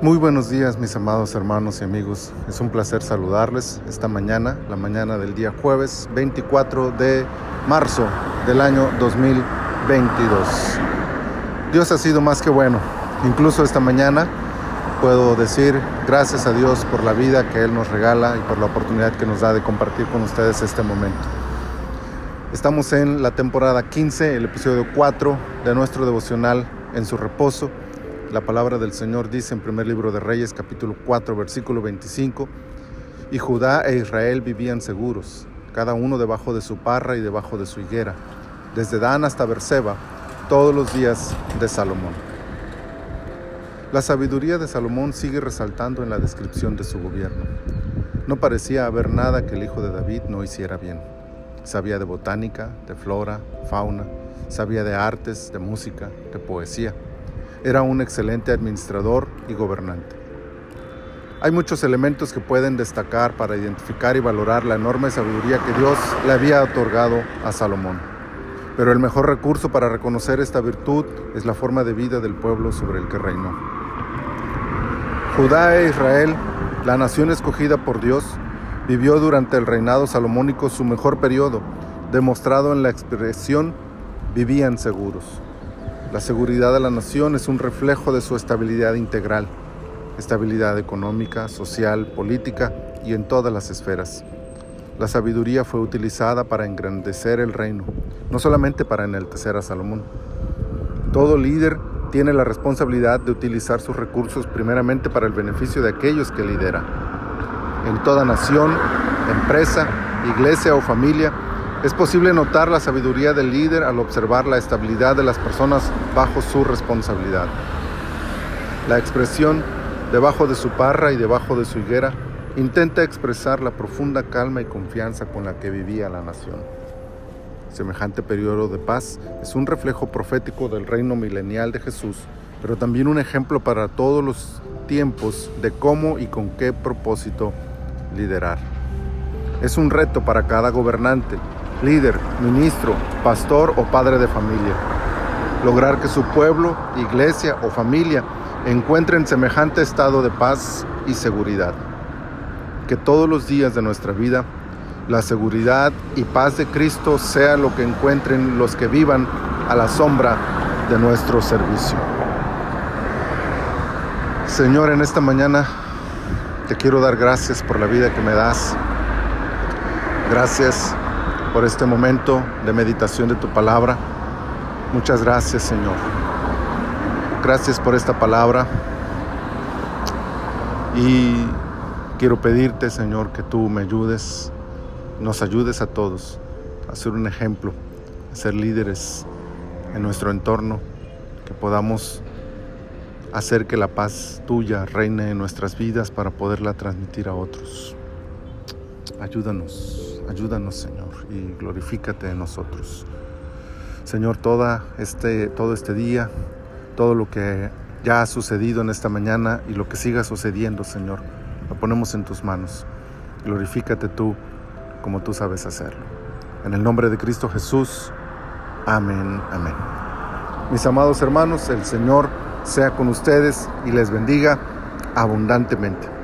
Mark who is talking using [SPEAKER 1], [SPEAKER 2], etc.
[SPEAKER 1] Muy buenos días mis amados hermanos y amigos. Es un placer saludarles esta mañana, la mañana del día jueves 24 de marzo del año 2022. Dios ha sido más que bueno. Incluso esta mañana puedo decir gracias a Dios por la vida que Él nos regala y por la oportunidad que nos da de compartir con ustedes este momento. Estamos en la temporada 15, el episodio 4 de nuestro devocional en su reposo la palabra del Señor dice en primer libro de Reyes capítulo 4 versículo 25, y Judá e Israel vivían seguros, cada uno debajo de su parra y debajo de su higuera, desde Dan hasta Berseba, todos los días de Salomón. La sabiduría de Salomón sigue resaltando en la descripción de su gobierno. No parecía haber nada que el hijo de David no hiciera bien. Sabía de botánica, de flora, fauna, sabía de artes, de música, de poesía era un excelente administrador y gobernante. Hay muchos elementos que pueden destacar para identificar y valorar la enorme sabiduría que Dios le había otorgado a Salomón. Pero el mejor recurso para reconocer esta virtud es la forma de vida del pueblo sobre el que reinó. Judá e Israel, la nación escogida por Dios, vivió durante el reinado salomónico su mejor periodo, demostrado en la expresión vivían seguros. La seguridad de la nación es un reflejo de su estabilidad integral, estabilidad económica, social, política y en todas las esferas. La sabiduría fue utilizada para engrandecer el reino, no solamente para enaltecer a Salomón. Todo líder tiene la responsabilidad de utilizar sus recursos primeramente para el beneficio de aquellos que lidera. En toda nación, empresa, iglesia o familia, es posible notar la sabiduría del líder al observar la estabilidad de las personas bajo su responsabilidad. La expresión debajo de su parra y debajo de su higuera intenta expresar la profunda calma y confianza con la que vivía la nación. Semejante periodo de paz es un reflejo profético del reino milenial de Jesús, pero también un ejemplo para todos los tiempos de cómo y con qué propósito liderar. Es un reto para cada gobernante líder, ministro, pastor o padre de familia. Lograr que su pueblo, iglesia o familia encuentren semejante estado de paz y seguridad. Que todos los días de nuestra vida la seguridad y paz de Cristo sea lo que encuentren los que vivan a la sombra de nuestro servicio. Señor, en esta mañana te quiero dar gracias por la vida que me das. Gracias por este momento de meditación de tu palabra. Muchas gracias, Señor. Gracias por esta palabra. Y quiero pedirte, Señor, que tú me ayudes, nos ayudes a todos a ser un ejemplo, a ser líderes en nuestro entorno, que podamos hacer que la paz tuya reine en nuestras vidas para poderla transmitir a otros. Ayúdanos, ayúdanos Señor y glorifícate en nosotros. Señor, toda este, todo este día, todo lo que ya ha sucedido en esta mañana y lo que siga sucediendo, Señor, lo ponemos en tus manos. Glorifícate tú como tú sabes hacerlo. En el nombre de Cristo Jesús, amén, amén. Mis amados hermanos, el Señor sea con ustedes y les bendiga abundantemente.